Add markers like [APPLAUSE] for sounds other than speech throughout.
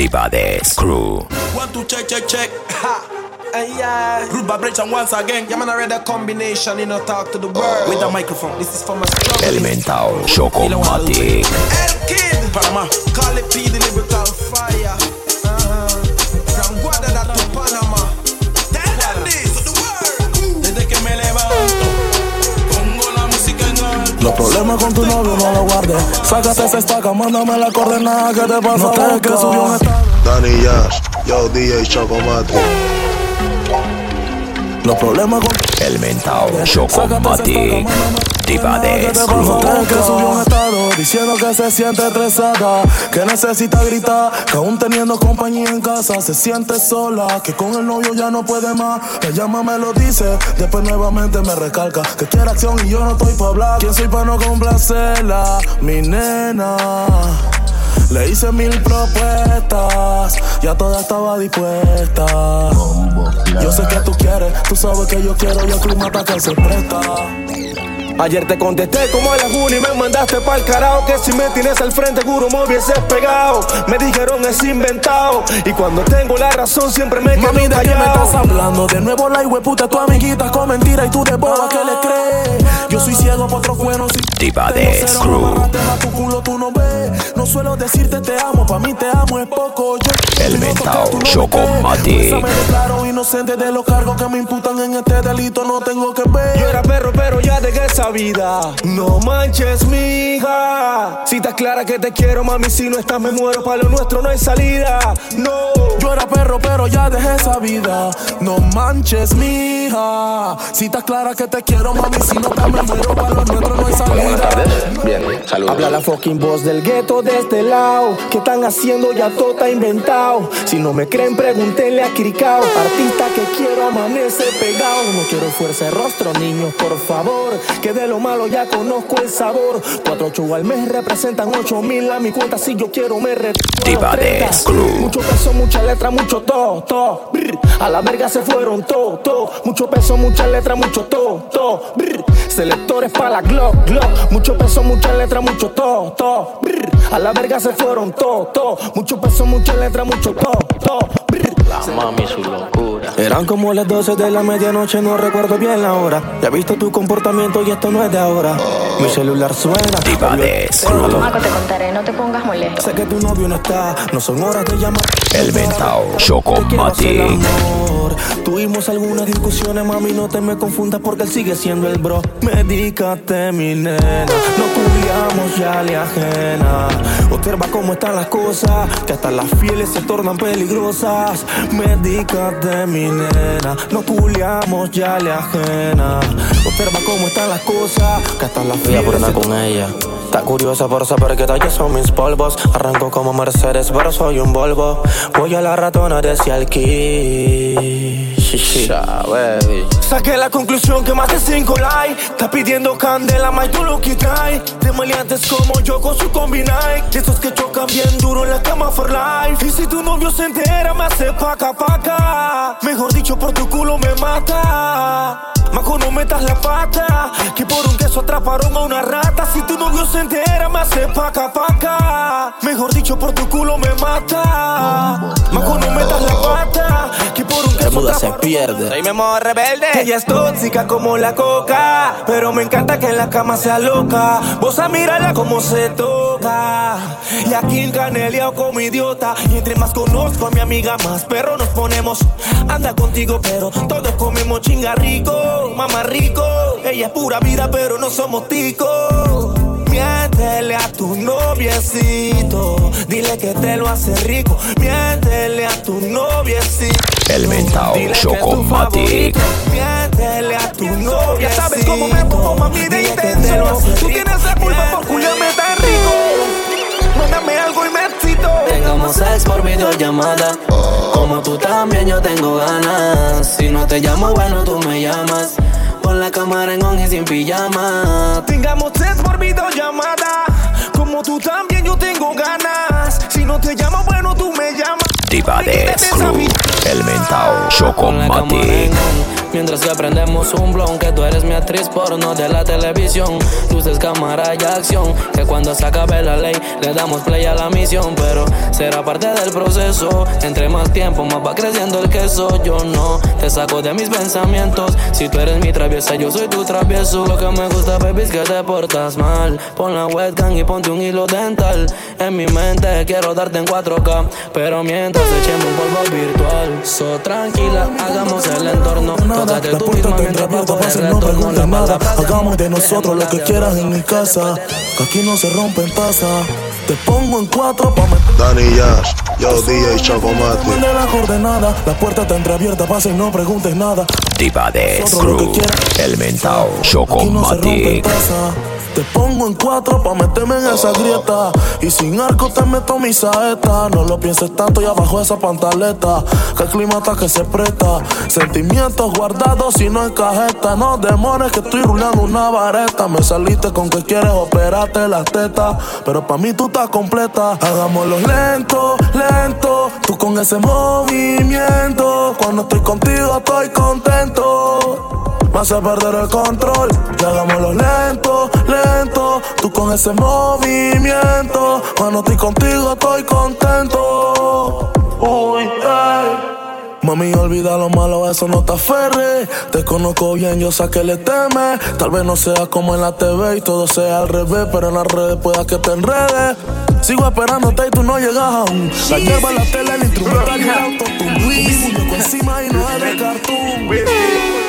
Divades Crew. One, two, check, check, check. Ha. And yeah. Root vibration once again. Yeah, man, I read a combination, you know, talk to the world. With the microphone. This is for my struggle. Elemental Chocomatic. El Kid. Panama. Call it P, the lyrical fire. Los problemas con tu novio no los guardes. Sácate esa estaca, mándame la coordenada que te pasa. No que subió un estado. Danny Yash, yo DJ Chocomate. Los problemas con Elemental Chocomatic. Divades Crew. te que subió un estado diciendo que se siente estresada, que necesita gritar, que aún teniendo compañía en casa se siente sola, que con el novio ya no puede más. Me llama, me lo dice, después nuevamente me recalca que quiere acción y yo no estoy para hablar. ¿Quién soy para no complacerla? Mi nena. Le hice mil propuestas, ya toda estaba dispuesta. Yo sé que tú quieres, tú sabes que yo quiero y el clima está que se presta. Ayer te contesté como a la una y me mandaste pa'l carajo Que si me tienes al frente juro me hubieses pegado Me dijeron es inventado Y cuando tengo la razón siempre me quedo Mami, ¿de qué me estás hablando? De nuevo la hueputa, tu amiguita con mentira y tú de boba que le crees. Yo soy ciego por otros y Diva de Screw. tu culo, tú no ves. No suelo decirte te amo, pa' mí te amo es poco. Yo El mentao no me Chocomatic. me declaro inocente de los cargos que me imputan en este delito, no tengo que ver. Yo era perro pero ya dejé esa vida No manches mija Si estás clara que te quiero mami Si no estás me muero para lo nuestro no hay salida No Yo era perro, pero ya dejé esa vida. No manches, mija. Si estás clara que te quiero, mami, si no te me muero, para los nuestros no hay salida. Bien, saludos. Habla la fucking voz del gueto de este lado. ¿Qué están haciendo? Ya todo está inventado. Si no me creen, pregúntenle a Kirikao. Artista que quiero amanece pegado. No quiero fuerza de rostro, niños, por favor. Que de lo malo ya conozco el sabor. Cuatro ocho al mes representan ocho mil a mi cuenta. Si yo quiero, me. Diva de. Mucho peso, mucha letra, mucho to, to. brr. A la verga se fueron to, to. Mucho peso, mucha letra, mucho to, to. brr. Selectores para la Glock, Glock. Mucho peso, mucha letra, mucho to, to. brr. A la verga se fueron to, to. Mucho peso, mucha letra, mucho to, to. brr. Mami, su locura. Eran como las 12 de la medianoche, no recuerdo bien la hora. Ya he visto tu comportamiento y esto no es de ahora. Mi celular suena. Diva de. Maco, te contaré, no te pongas molesto. Sé que tu novio no está, no son horas de llamar. El hacer Chocomatic. Amor. Tuvimos algunas discusiones, mami, no te me confundas porque él sigue siendo el bro. Medícate, mi nena. No culiamos ya le ajena. Observa cómo están las cosas, que hasta las fieles se tornan peligrosas. Medícate, mi nena. No culiamos ya le ajena. Observa cómo están las cosas, que hasta las Voy a fieles por una se con ella. Está curiosa por saber qué talles son mis polvos. Arranco como Mercedes, pero soy un Volvo. Voy a la ratona desde aquí. Saqué la conclusión que más de 5 likes Está pidiendo candela, más tú lo que trae De maleantes como yo con su combi Nike De esos que chocan bien duro en la cama for life. Y si tu novio se entera me hace paca paca. Mejor dicho por tu culo me mata. Majo no metas la pata. Que por un queso atraparon a una rata. Si novio se entera me hace paca paca Mejor dicho por tu culo me mata Majo no metas la pata Que por un queso muda se pierde. Soy mi modo rebelde. Ella es tóxica como la coca. Pero me encanta que en la cama sea loca. Vos a mirarla como se toca. Y aquí en Canelia como idiota. Y entre más conozco a mi amiga, más perro nos ponemos. Anda contigo, pero todos comemos chinga rico. Mamá rico. Ella es pura vida, pero no somos ticos. Miéntele a tu noviecito, dile que te lo hace rico. Miéntele a tu noviecito. El mentao Chocomatic. Miéntele a tu noviecito. Ya sabes cómo me pongo, mami, de intenso. Tú tienes la culpa por culiarme tan rico. Mándame algo y me excito. Tengo hagamos sex por videollamada. Como tú también yo tengo ganas. Si no te llamo, bueno, tú me llamas. La cámara en on y sin pijama. Tengamos sex por videollamada. Como tú también yo tengo ganas. Si no te llamo, bueno, tú me llamas. Diva de Screw, el mentao Chocomatic. Mientras que prendemos un blon Que tú eres mi actriz porno de la televisión. Luces, cámara y acción Que cuando se acabe la ley Le damos play a la misión. Pero será parte del proceso Entre más tiempo más va creciendo el queso. Yo no te saco de mis pensamientos. Si tú eres mi traviesa yo soy tu travieso. Lo que me gusta baby es que te portas mal. Pon la webcam y ponte un hilo dental. En mi mente quiero darte en 4K Pero mientras echemos un polvo virtual. So tranquila, hagamos el entorno Nada, la puerta mientras entreabierta, pago el pase, no La nada. Hagamos de nosotros lo que quieras en mi casa. Que aquí no se rompen tazas. Te pongo en cuatro pa' meter Danny Yash, yo DJ Chocomati. de la coordenada. La puerta está entreabierta, pase y no preguntes nada. Diva de quieras. el mentao Aquí Te pongo en cuatro pa' meterme en esa grieta. Y sin arco te meto mi saeta. No lo pienses tanto y abajo esa pantaleta. Que clima está que se presta. Sentimientos guardados y no en cajeta. No demores que estoy rulando una vareta. Me saliste con que quieres operarte las tetas. Pero pa' mí tú estás completa. Hagámoslo lento, lento. Tú con ese movimiento. Cuando estoy contigo estoy contento. Me hace perder el control. Y hagámoslo lento, lento. Tú con ese movimiento. Cuando estoy contigo estoy contento. Uy. Mami, olvida lo malo, eso no te aferre. Te conozco bien, yo sé que le temes. Tal vez no sea como en la TV y todo sea al revés, pero en las redes pueda que te enredes. Sigo esperándote y tú no llegas aún. La lleva la tele, el instrumental y el autotune. Un encima y no es de cartoon.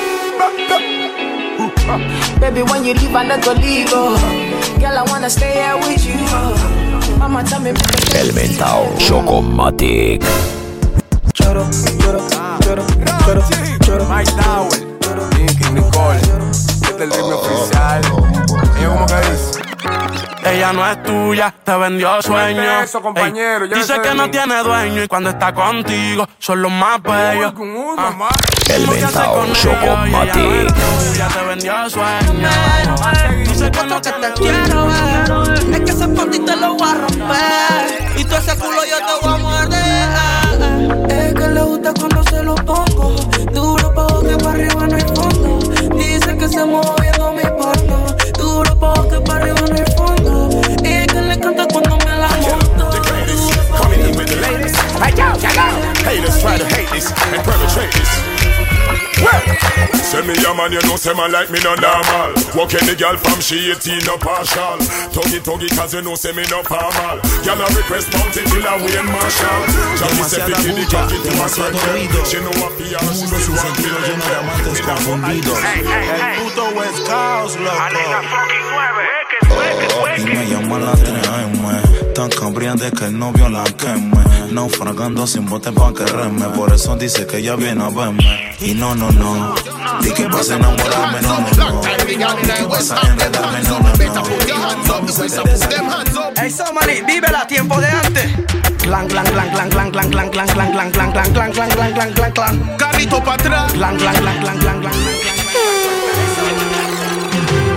[LAUGHS] Baby, when you leave, I not go leave. Oh. Girl, I wanna stay here with you. Oh. Mama, tell me. El mentao Chocomatic. Choro, choro, choro, choro, choro. Mike Nicky Nicole. Este es el ritmo oficial. Ella como que dice. Ella no es tuya, te vendió sueño. eso, compañero, Ey, llévese dice que mí. no tiene dueño y cuando está contigo son los más bellos. Ah. El mentao Chocomatic. Ya te vendió sueño. Dice que no que te quiero ver. Es que ese panty te lo voy a romper. Y todo ese culo yo te voy a morder. Es que le gusta cuando se lo pongo. Duro pa' que para arriba no hay fondo. Dice que se moviendo Haters try to hate this and perpetrate this. Well, Send me a man, you know, say man like me no normal. Walking the girl from she 18 no partial. Tuggy tuggy, cause you know, say me no formal. Girl, I request mountain till I Wayne Marshall. Jackie say fi kill the cocky to my circle. She know what PR, she say you want me lleno de amantes confundidos. El puto West Coast, loco. Oh, y me llama a las 3 AM. Tan cambriante que el novio la queme. Naufragando sin bote pa' que reme. Por eso dice que ella viene a verme. Y no, no, no. Di que vas a enamorarme, no, no, no. Di que vas a enredarme, no, no, no. Hey, Somali, vívela tiempo de antes. Clan, clan, clan, clan, clan, clan, clan, clan, clan, clan, clan, clan, clan, clan, clan, clan, clan, clan. Carrito para atrás. Clan, clan, clan, clan, clan, clan,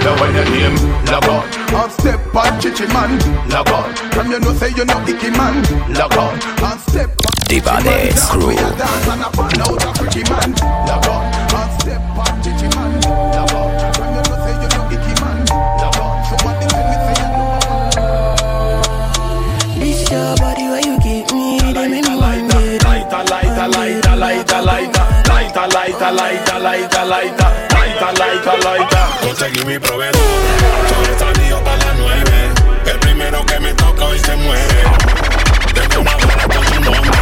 Now when your name, log on. Half step on chichi man, log on. From you know say you know icky man, log on. Half step Diva de Screw. dance and a burn out a freaky man, log on. Half step on chichi man, log on. From you know say you know icky man, log on. Somebody tell me say you know. This your body where you give me, they make me want it. Lighter, lighter, lighter, lighter, lighter, lighter, lighter, lighter, lighter, lighter, lighter, lighter, lighter. Conseguí mi proveedor, sobre salido para las nueve. El primero que me toca hoy se muere. Tengo una bala con su nombre.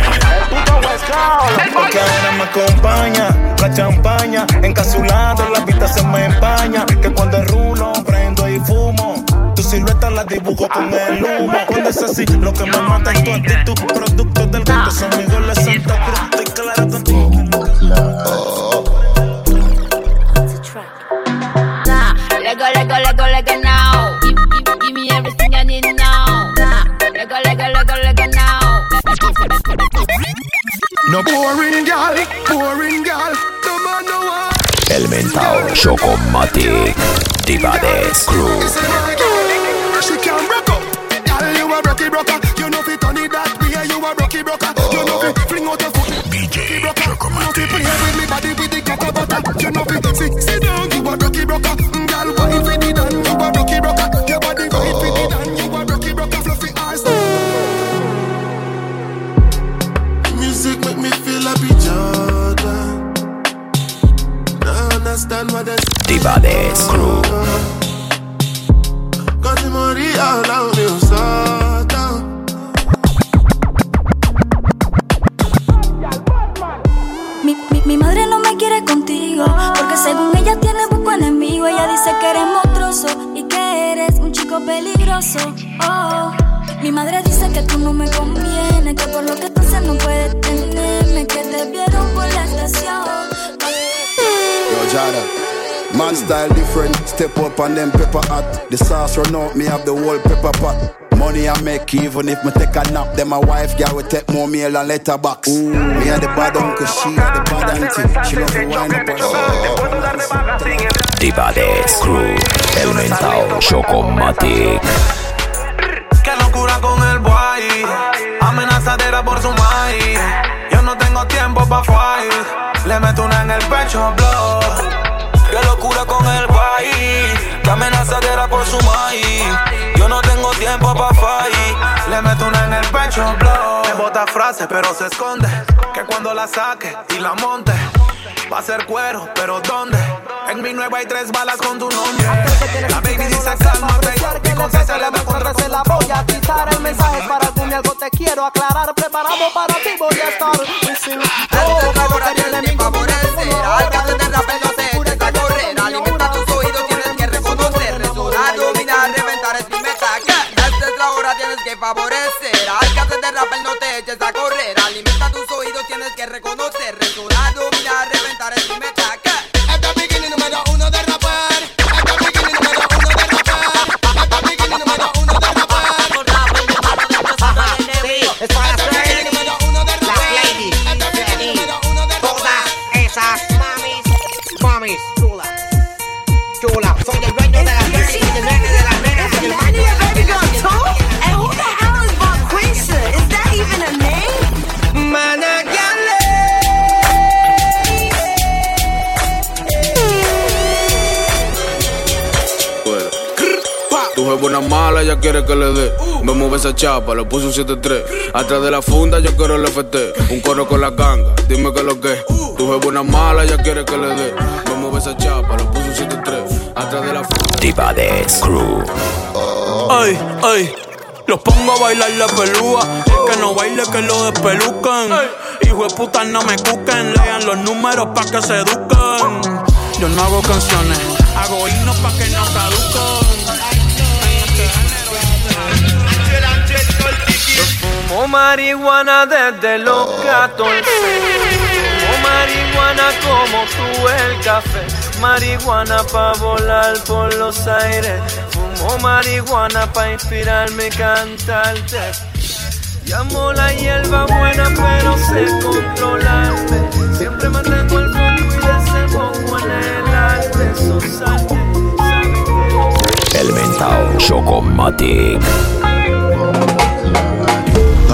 Porque ahora me acompaña la champaña. Encapsulado, la vista se me empaña. Que cuando el rulo prendo y fumo. Tu silueta la dibujo con el humo. Cuando es así, lo que me mata es tu actitud. She can broke up. Girl, you a rocky broker. You know fi turn it that way. You a rocky broker. You know fi fling out your foot. DJ Chocomatic. You know fi play with me body with step up on them pepper hot. The sauce run out, me have the whole pepper pot. Money I make even if me take a nap. Then my wife girl will take more meal and letterbox. Ooh, me and the bad uncle, she and the bad auntie. She love to wind up her Divades Crew El mentao Chocomatic Qué locura con el boy. Amenazadera por su maíz. Yo no tengo tiempo pa' fight. Le meto una en el pecho, blow. Qué locura con el boy. Qué amenazadera por su maíz. Yo no tengo tiempo pa' fight. Le meto una en el pecho, blow. Me bota frases, pero se esconde. Que cuando la saque y la monte. Va a ser cuero, pero ¿dónde? En mi nueva hay tres balas con tu nombre. La baby dice cálmate. Y con se le me Cuando se la voy a quitar el mensaje es para ti algo te quiero aclarar preparamos para ti voy a estar Antes de ahora tienes que favorecer Al que de rapel no favorecer. Al que hace de rapel no te eches a correr. Alimenta tus oídos, tienes que reconocer quiere que le dé. Me mueve esa chapa, le puse un 7-3. Atrás de la funda, yo quiero el FT. Un coro con la ganga, dime que lo que. es. Tu jefe una mala, ella quiere que le dé. Me mueve esa chapa, le puse un 7-3. Atrás de la funda. Divades Crew Ay, ay. Los pongo a bailar la pelúa. El que no baile, que lo despelucan. Hijo de puta, no me cuquen. Lean los números pa' que se eduquen. Yo no hago canciones, hago himnos pa' que no caduquen. Fumo marihuana desde los 14. Fumo marihuana como tú el café. Marihuana pa' volar por los aires. Fumo marihuana pa' inspirarme y cantarte. Llamo la hierba buena, pero sé controlarme. Siempre mantengo el foco y desemboco en el arte. Que El mentao Chocomatic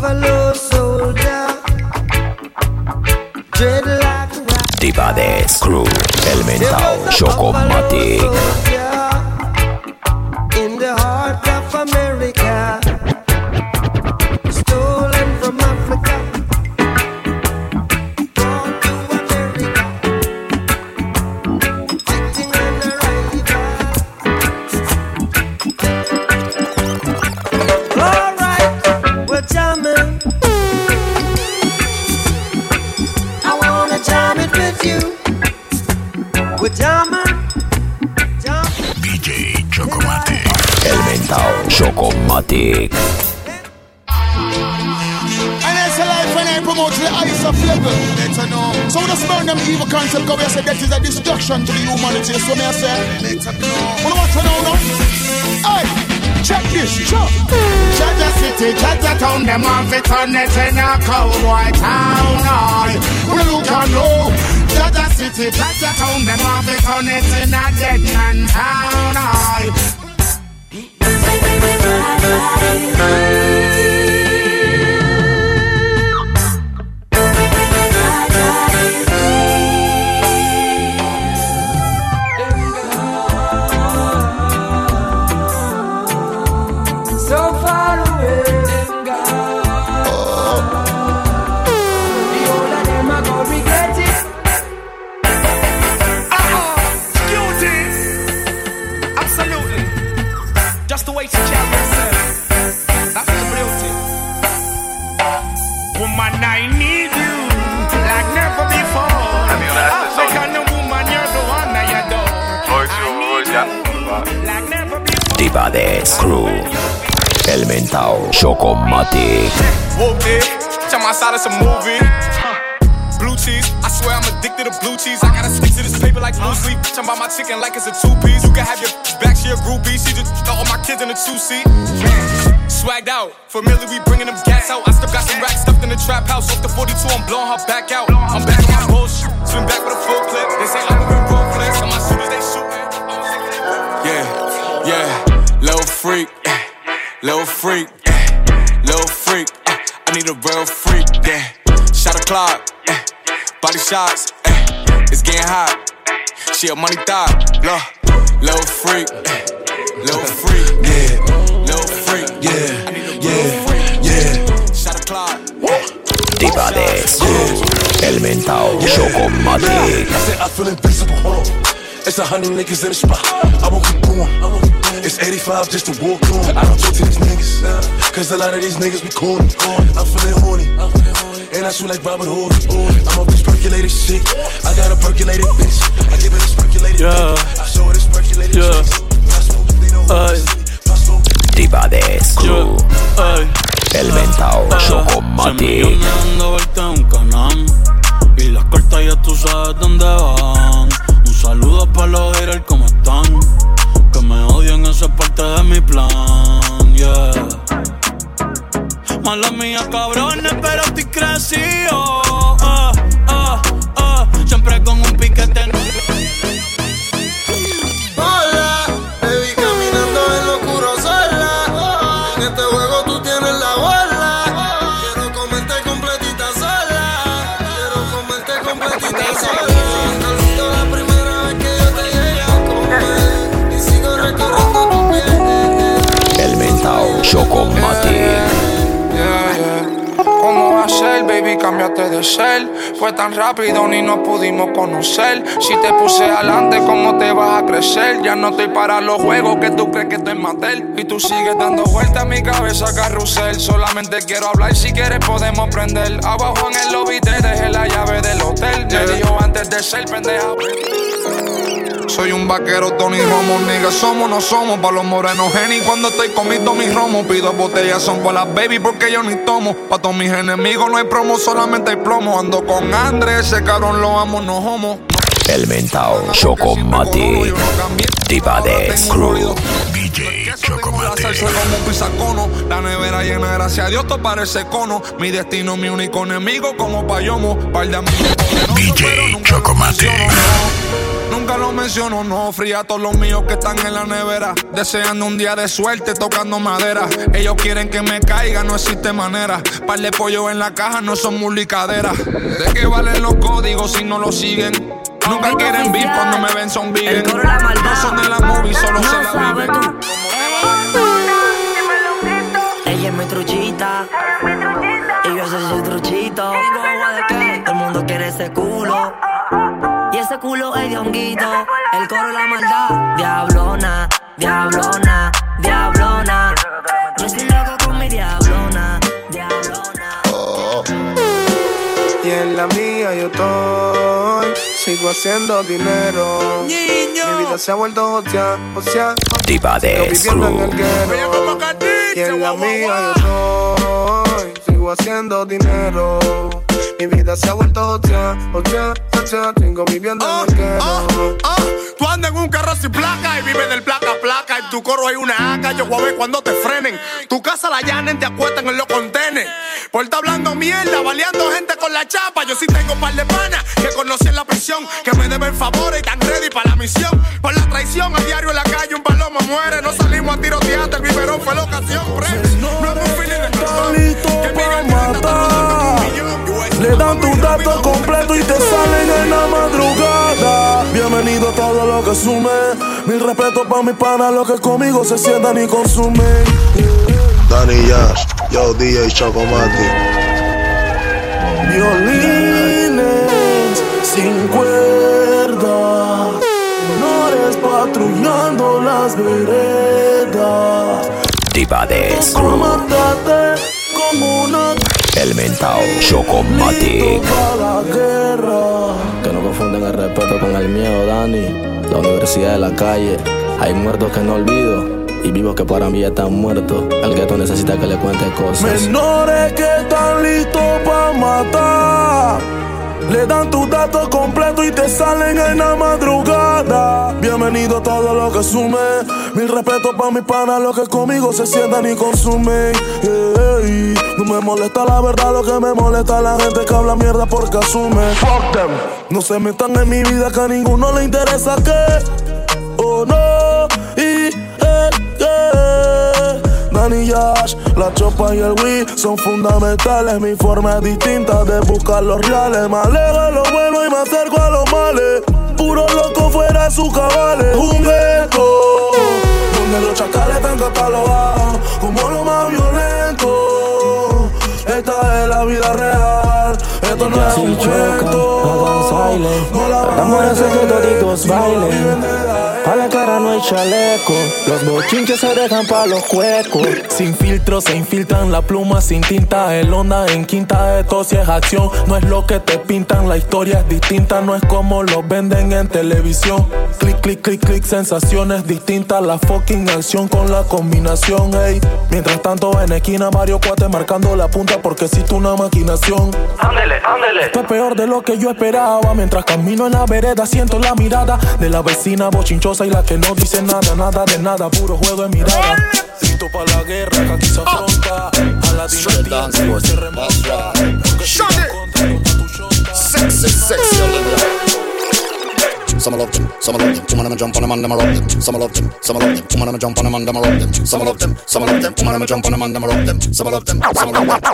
Buffalo soldier, dreadlock Divades Crew El mentao Chocomatic. In the heart of America, Chocomatic. And that's a life when I promote to the highest of level. Better know. So when I smell them evil concept, here, say that is a destruction to the humanity. So me I say, better know. To know now? Hey, check this, check. Jaja City, Jaja Town, them have it on it in a cowboy town. Aye. Well, you can know. Jaja City, Jaja Town, them have it on it in a dead man town. Aye. So before. Divades Crew. Elemental Chocomatic. Whoop it. Tell my side it's a movie. Blue cheese, I swear I'm addicted to blue cheese. I gotta stick to this paper like sleep. Talking about my chicken like it's a two piece. You can have your back, she a groupie. She just throw all my kids in a two seat. Swagged out, familiar, we bringing them gas out. I still got some racks stuffed in the trap house. Off the 42, I'm blowing her back out. I'm back on my bullshit, swim back with a full clip. They say I'm moving road flicks, and my shooters they shooting. Freak, eh, little freak, eh, little freak. eh, I need a real freak, yeah. Shot a clock, eh, body shots, eh, it's getting hot. She a money thought, look, little freak, eh, little freak, yeah, little freak, yeah, yeah, yeah. Shot a clock. Divades Crew. Elemental Chocomatic. I said I feel invincible. Hold on. It's a hundred niggas in the spot. I won't keep going. It's 85 just to walk on. I don't talk to these niggas. Cause a lot of these niggas be corny. I'm feeling horny. And I shoot like Robert Hood. I'm off this percolated shit. I got a percolated bitch. I give it a percolated Yeah. I show her this percolated Yeah. Divades Crew. Elemental Se me Chocomatic. viene dando vuelta un canal Y las cartas ya tú sabes dónde van Un saludo para los haters como están eso es parte de mi plan, yeah. Mala mía, cabrones, pero estoy crecido baby? Cámbiate de ser. Fue tan rápido ni nos pudimos conocer. Si te puse adelante, ¿cómo te vas a crecer? Ya no estoy para los juegos que tú crees que estoy matel. Y tú sigues dando vueltas en mi cabeza, carrusel. Solamente quiero hablar, si quieres podemos prender. Abajo en el lobby te dejé la llave del hotel. Me dijo antes de ser pendeja. Soy un vaquero, Tony Romo, nigga, somos, no somos Pa' los morenos, Jenny, cuando estoy comiendo mis romos Pido botellas, son para las baby porque yo ni tomo Pa' todos mis enemigos no hay promo, solamente hay plomo Ando con Andrés, ese cabrón lo amo, no homo Elemental Chocomatic. Divades Crew. DJ pisacono. La nevera llena, gracias a Dios, todo parece cono. Mi destino, mi único enemigo, como payomo. Par de amigos DJ Chocomatic. Nunca lo menciono, no. Fría a todos los míos que están en la nevera. Deseando un día de suerte, tocando madera. Ellos quieren que me caiga, no existe manera. Par de pollo en la caja, no son mulicaderas. ¿De qué valen los códigos si no los siguen? Nunca quieren beef cuando me ven son vegan. No son de la movie, solo se la viven. Ella es mi truchita. Y yo soy su truchito. Todo el mundo quiere ese culo. Ese culo es de honguito. El coro la maldad. Diablona, diablona, diablona. Yo estoy loco con mi diablona, diablona. y en la mía yo estoy. Sigo haciendo dinero. Mi vida se ha vuelto hostia, hostia. Diva de viviendo en el Crew. guero. Y en la mía yo estoy. Sigo haciendo dinero. Mi vida se ha vuelto hostia, hostia, hostia. Sigo viviendo en el guero. Ah, Tú andas en un carro sin placa y vives del placa a placa. En tu coro hay una AK, yo voy a ver cuando te frenen. Tu casa la llanen, te acuestan en los contenes. Por estar hablando mierda, baleando gente con la chapa. Yo sí tengo un par de panas que conocí en la prisión, que me deben favores y están ready para la misión. Por la traición, a diario en la calle un paloma muere. No salimos a tirotear, el biberón fue la ocasión. Pre. No es un feeling de listo para matar. Le dan tus datos completos y te salen en la madrugada. Bienvenido a todo lo que sume. Mil respeto para mis panas, los que conmigo se sientan y consumen. Danny Yash, yo DJ Chocomate. Violines sin cuerda. Menores patrullando las veredas. Diva de El mentao Chocomatic. para la guerra. Que no confunden el respeto con el miedo, Dani. La universidad de la calle. Hay muertos que no olvido. Y vivos que para mí ya están muertos. El gueto necesita que le cuente cosas. Menores que están listos para matar. Le dan tus datos completos y te salen en la madrugada. Bienvenido a todo lo que sume. Mil respeto para mis panas, los que conmigo se sientan y consumen. No me molesta la verdad, lo que me molesta es la gente que habla mierda porque asume. Fuck them. No se metan en mi vida que a ninguno le interesa que. Oh no. Y eh, eh. Danny Yash, la chopa y el Wii son fundamentales. Mi forma es distinta de buscar los reales. Me alejo de lo bueno y me acerco a los males. Puro loco fuera de sus cabales. Un gueto donde los chacales están catalogados como lo más violento. Esta es la vida real. Esto no es un cuento. No la Estamos en que toditos bailen. Pa' la cara no hay chaleco. Los bochinches se dejan pa' los cuecos. Sin filtro se infiltran la pluma sin tinta. El onda en quinta, esto sí es acción. No es lo que te pintan, la historia es distinta. No es como lo venden en televisión. Clic, clic, clic, clic, sensaciones distintas. La fucking acción con la combinación, ey. Mientras tanto, en esquina, varios cuates marcando la punta porque existe una maquinación. Ándele, ándele. Esto es peor de lo que yo esperaba. Mientras camino en la vereda, siento la mirada de la vecina bochinchosa y la que no dice nada, nada de nada, puro juego de mirada. Listo para la guerra, que aquí se afronta. A la que se remonta. Porque si contra, tu. Sexy, sexy, Some love them, some love them, woman them jump on them and them a rock them. Some love them, some love them, woman them jump on them and them a rock them. Some love them, some love them, them jump on them and them a rock them. Some love them, some love them.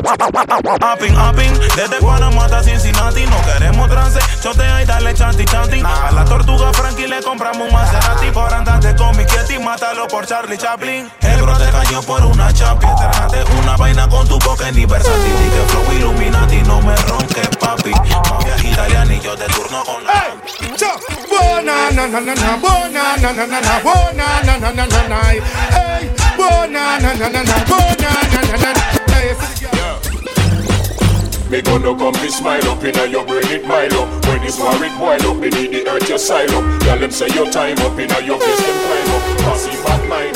Upping, upping, desde Panamá hasta Cincinnati No queremos trance, chotea y dale chanti chanti. A la tortuga Frankie le compramos un Maserati. Por andarte con mi Kitty, mátalo por Charlie Chaplin. El bro te cayó por una chapi. Entrenate una vaina con tu boca ni versátil Y que flow Illuminati no me ronques papi. Mafia italiana y yo te turno con la Bona na na na na, bona na na na na, bona na na na na na, hey, bona na na na na, bona na na na na. Hey, Me gonna come be smile up inna your brain it mile up When it's war it boil up, me need the earth your side up Tell them say your time up inna your face them climb up Pass it back line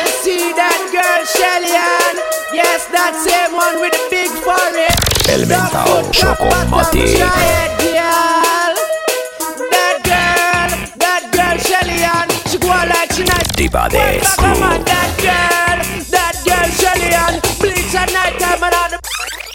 You see that girl, Shelly-Ann? Yes, that same one with the big forehead. El mentao Chocomatic. Diva de that girl, that girl. Bleach at night time and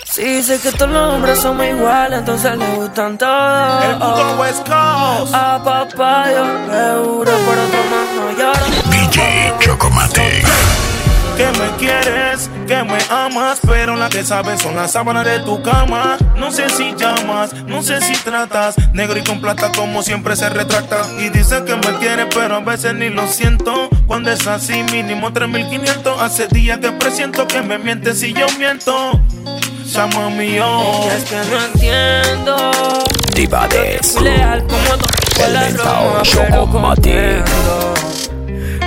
Si dice que todos los hombres somos iguales, entonces le gustan todos. El puto West Coast. A papá yo seguro, por otro más no lloro. DJ Chocomatic. Que me quieres, que me amas, pero la que sabes son las sábanas de tu cama. No sé si llamas, no sé si tratas, negro y con plata como siempre se retracta. Y dice que me quiere, pero a veces ni lo siento. Cuando es así, mínimo 3500. Hace días que presiento que me mientes si yo miento. Llama mío. Es que no entiendo. Diva de leal como todo El la mentao Roma,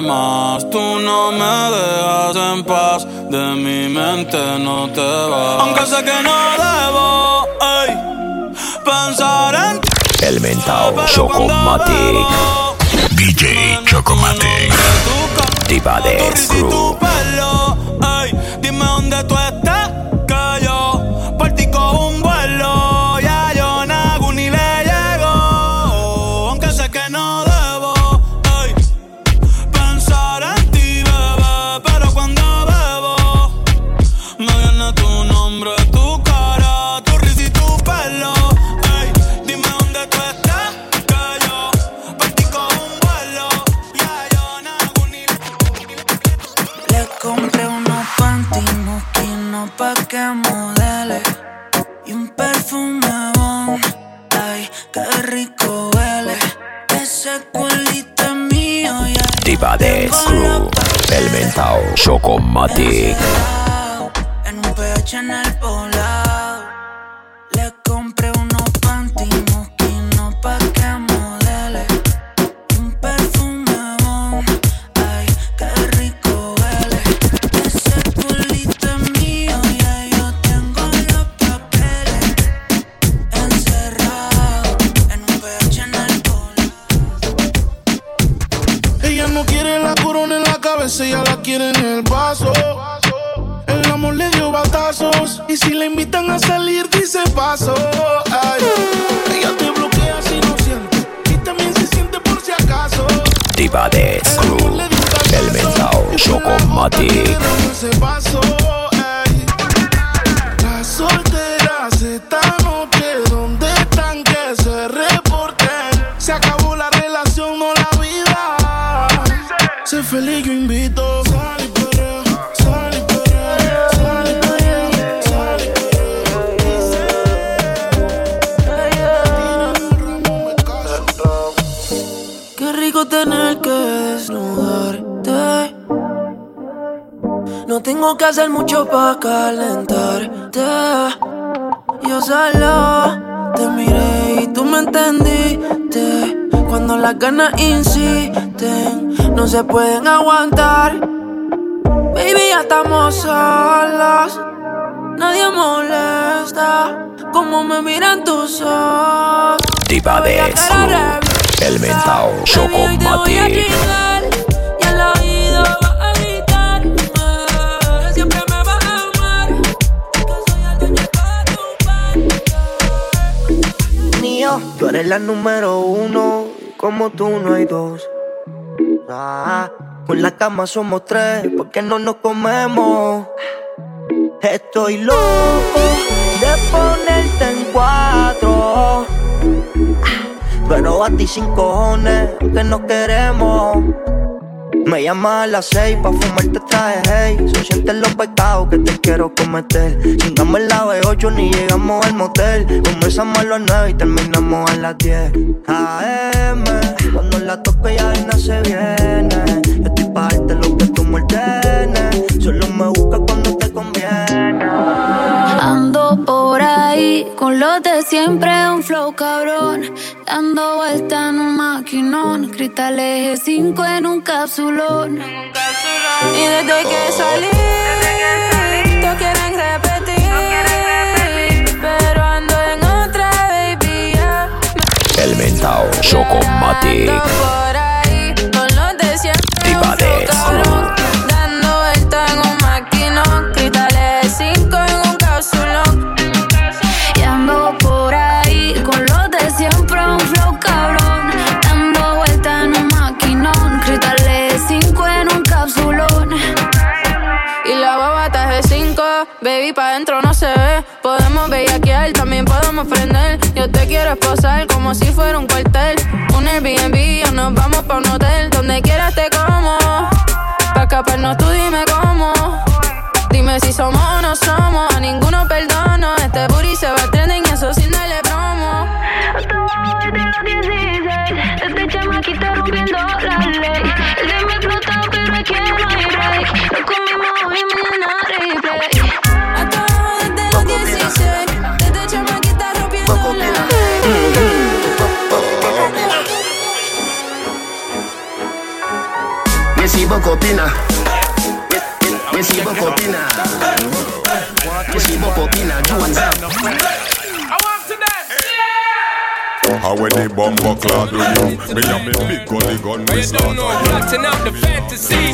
copas de más. Tú no me dejas en paz, de mi mente no te vas. Aunque sé que no debo ey, pensar en ti. El mentao Chocomatic. DJ Chocomatic. Diva de Screw. Chocomatic. Tengo que hacer mucho para calentarte. Yo solo te miré y tú me entendiste. Cuando las ganas insisten, no se pueden aguantar. Baby, ya estamos solos. Nadie molesta como me miran tus ojos. Diva de. El mentao chingar y al oído tú eres la número uno, como tú no hay dos. Ah, con la cama somos tres, porque no nos comemos. Estoy loco de ponerte en cuatro. Pero a ti sin cojones, que no queremos. Me llamas a las seis pa' fumarte traje, hey. Se sienten los pecados que te quiero cometer. Chingamos la B8 ni llegamos al motel. Comenzamos a las nueve y terminamos a las 10 AM, cuando la tope ya no se viene. Yo estoy pa' darte lo que tú me Solo me buscas cuando te conviene. Ando por ahí con los de siempre, un flow cabrón. Dando vuelta en un maquinón, cristal eje 5 en un capsulón. Y desde que salí, todos quieren repetir. Pero ando en otra, baby. El mentao Chocomatic. Yo te quiero esposar como si fuera un cuartel. Un Airbnb o nos vamos pa' un hotel. Donde quieras te como. Pa' escaparnos tú dime cómo. Dime si somos o no somos. Missy Bocopina. Missy Bocopina. Missy Bocopina. Do and How when the bumper cloud do you? Me and me big gun, the gun we start on you. Plotting out the fantasy.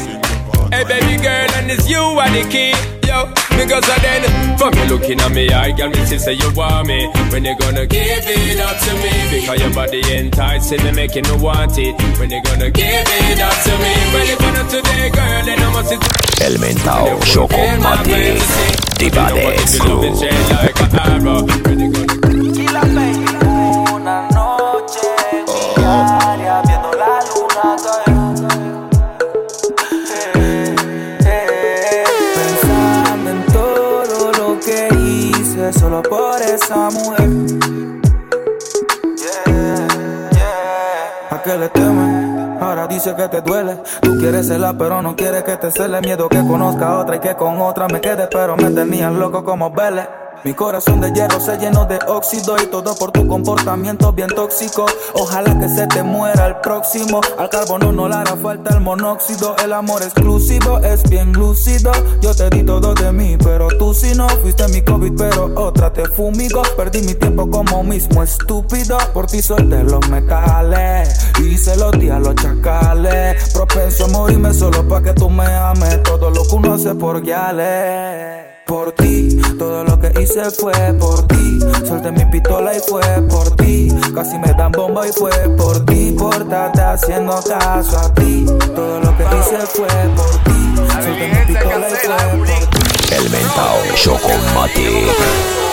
Hey baby girl, and it's you are the key. Yo, because of then, from you looking at me, I got me to say you want me. When you gonna give it up to me? Because your body enticing me, making me want it. When you gonna give it up to me? When you gonna today, girl, then I must sit El mentao Chocomatic Diva Dance Crew like solo por esa mujer. ¿A qué le temen? Ahora dice que te duele. Tú quieres serla, pero no quieres que te cele. Miedo que conozca a otra y que con otra me quede. Pero me tenían loco como Vélez. Mi corazón de hierro se llenó de óxido y todo por tu comportamiento bien tóxico. Ojalá que se te muera el próximo. Al carbono no le hará falta el monóxido. El amor exclusivo es bien lúcido. Yo te di todo de mí, pero tú si no fuiste mi COVID, pero otra te fumigo. Perdí mi tiempo como mismo estúpido. Por ti solté los metales. Hice los días los chacales. Propenso a morirme solo pa' que tú me ames. Todo lo que uno hace por guiales. Por ti, todo lo que hice fue por ti. Solté mi pistola y fue por ti. Casi me dan bomba y fue por ti. Por estarte haciendo caso a ti. Todo lo que hice fue por ti. Solté mi pistola y fue por ti. El mentao Chocomatic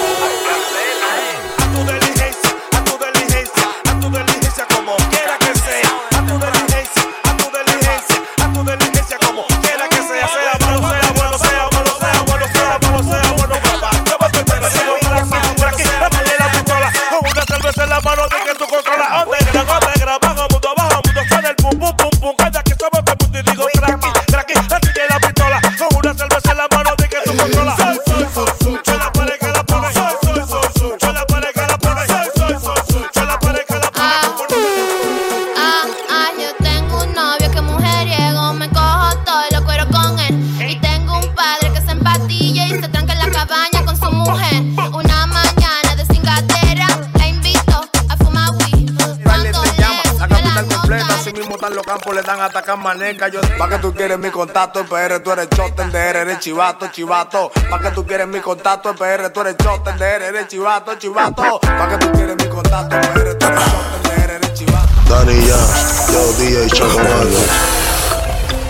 están los campos, le dan a atacar maneca. Yo, pa' que tú quieres mi contacto, en PR tú eres choten, de R eres chivato, chivato. Pa' que tú quieres mi contacto, en PR tú eres choten, de R eres chivato, chivato. Pa' que tú quieres mi contacto, en PR tú eres choten, de R eres chivato. Dani ya, yo DJ Chocomatic.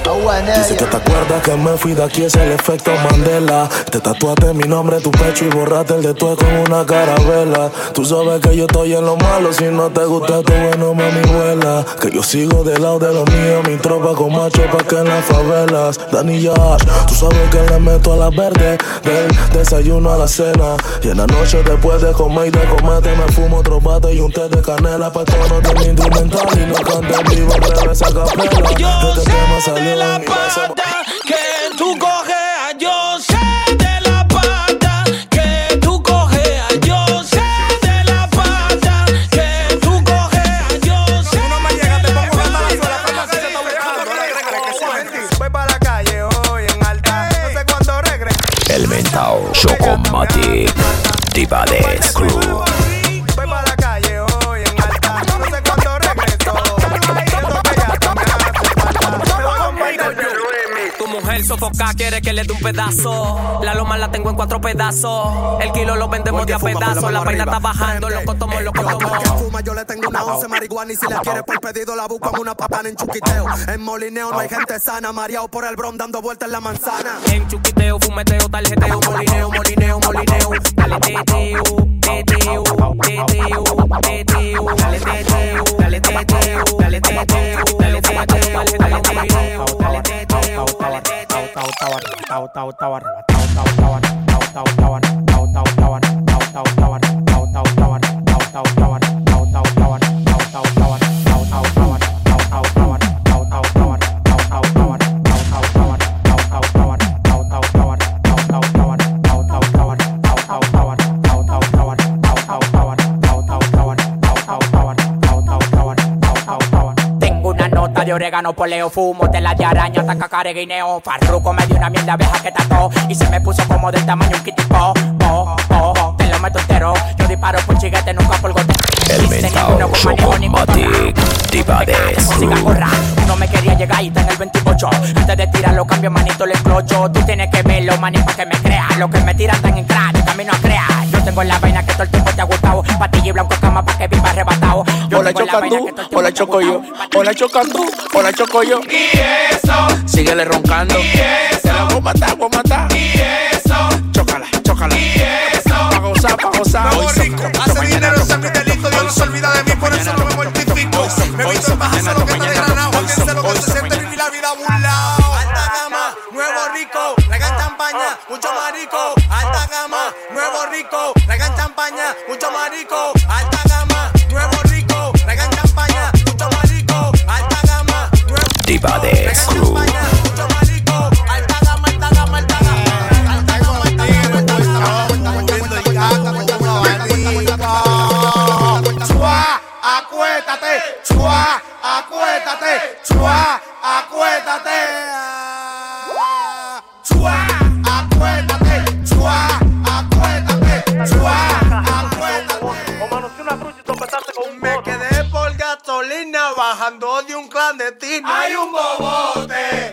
Dice que te acuerdas que me fui de aquí, es el efecto Mandela. Te tatuaste mi nombre en tu pecho y borraste el de tu con una carabela. Tú sabes que yo estoy en lo malo, si no te gusta tu bueno, mami, vuela. Que yo sigo del lado de los míos, mi tropa con macho pa' que en las favelas. Dani Yash, tú sabes que le meto a la verde, del desayuno a la cena. Y en la noche después de comer y de comerte, me fumo otro bate y un té de canela. Pa' tono de mi instrumental y no cante en vivo, regresa a capela. Este tema salió la pata que tú cojeas, yo sé de la pata que tú cojeas, yo sé de la pata que tú cojeas, yo sé. No me te pongo buscando. Voy para la calle hoy en alta, no sé cuándo regreso. El mentao Chocomatic Diva Dance Crew quiere que le dé un pedazo. La loma la tengo en cuatro pedazos. El kilo lo vendemos de a pedazos. La vaina está bajando, loco tomo, loco tomo. que fuma, yo le tengo una once marihuana y si la quieres por pedido la busco en una patana en chuquiteo. En molineo no hay gente sana, mareado por el bron dando vueltas en la manzana. En chuquiteo, fumeteo, tarjeteo, molineo, molineo, molineo. Dale teteo, teteo, teteo, teteo, dale teteo, dale teteo, dale teteo, dale teteo, dale teteo, dale teteo, dale teteo. Tengo de orégano, poleo, fumo, tela de araña, hasta cacare, guineo. Farruco me dio una mierda abeja que tató y se me puso como del tamaño un kitipo. Oh, meto entero. Yo disparo por chiguete, nunca por gote. El mentao Chocomatic Diva de uno me quería llegar y está en el 28 Antes de tirarlo cambio manito le explocho. Tú tienes que verlo manito pa' que me creas Lo que me tiran tan en crack, camino a crear. Yo tengo la vaina que todo el tiempo te ha gustado. Patilla y blanco cama pa' que viva arrebatado. Yo Hola tengo la choca vaina tú, ha choco yo, hola choca tú, hola choco yo. Y eso, Síguele roncando. Y eso, la voy a matar, voy a matar. y eso, Chócala, chócala. y eso gozar, pa' gozar. Hoy rico, hace dinero, es mi delito. Dios no se olvida de mí, por eso no me mortifico. Me visto el bajazo, lo que está desgranado. Fíjense lo que se siente vivir la vida burlao. Alta gama, nuevo rico, traigan champaña, mucho marico. Alta gama, nuevo rico, traigan champaña, mucho marico. Alta gama, nuevo rico, traigan champaña, mucho marico. Alta gama, nuevo Diva gasolina bajando de un clandestino. Hay un bobote,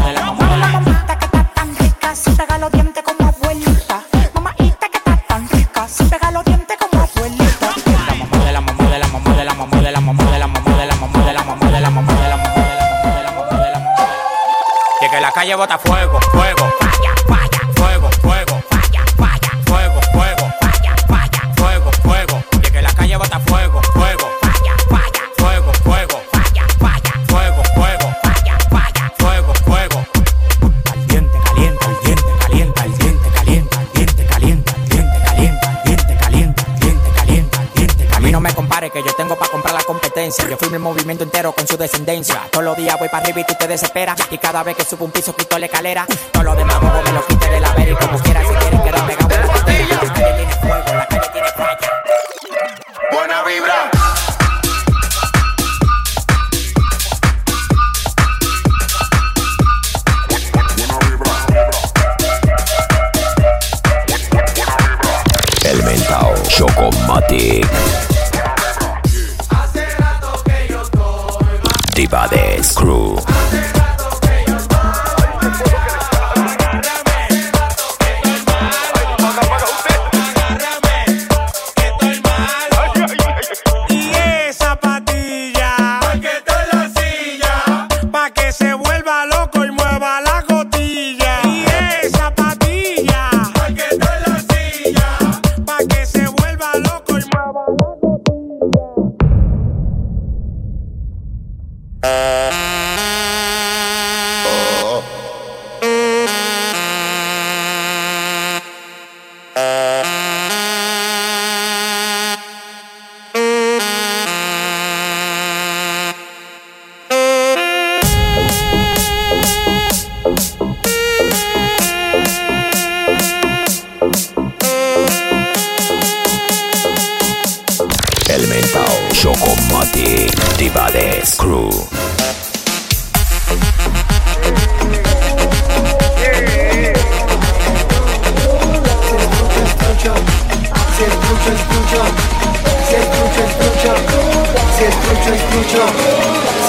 calle bota fuego, fuego, Yo firmo el movimiento entero con su descendencia. Todos los días voy para arriba y tú te desesperas. Y cada vez que subo un piso quito la escalera. Todos los demás me lo quite de la vera y como quiera si quieren quedar pegado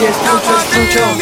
jest, klucz jest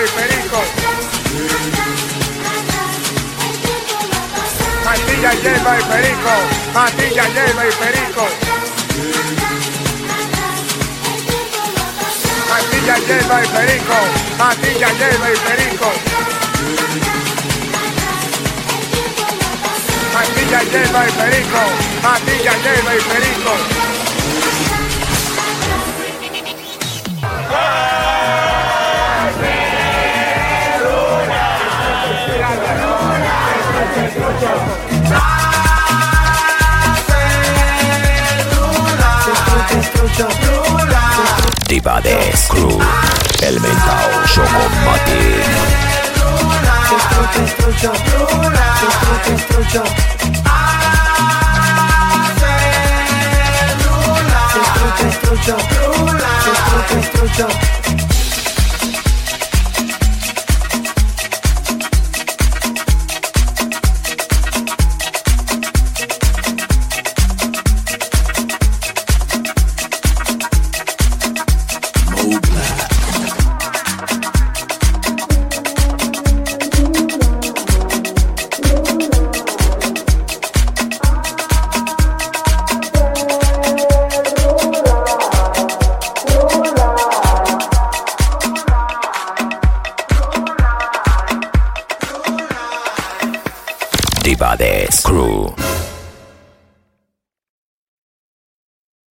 el perico. Matilla lleva el perico, Matilla lleva el perico. Matilla lleva el perico, Matilla lleva el perico. Matilla lleva el perico, Matilla lleva el perico. exclusiva de Screw, el mentao Chocomati. destrucho, destrucho, destrucho. Privades Crew.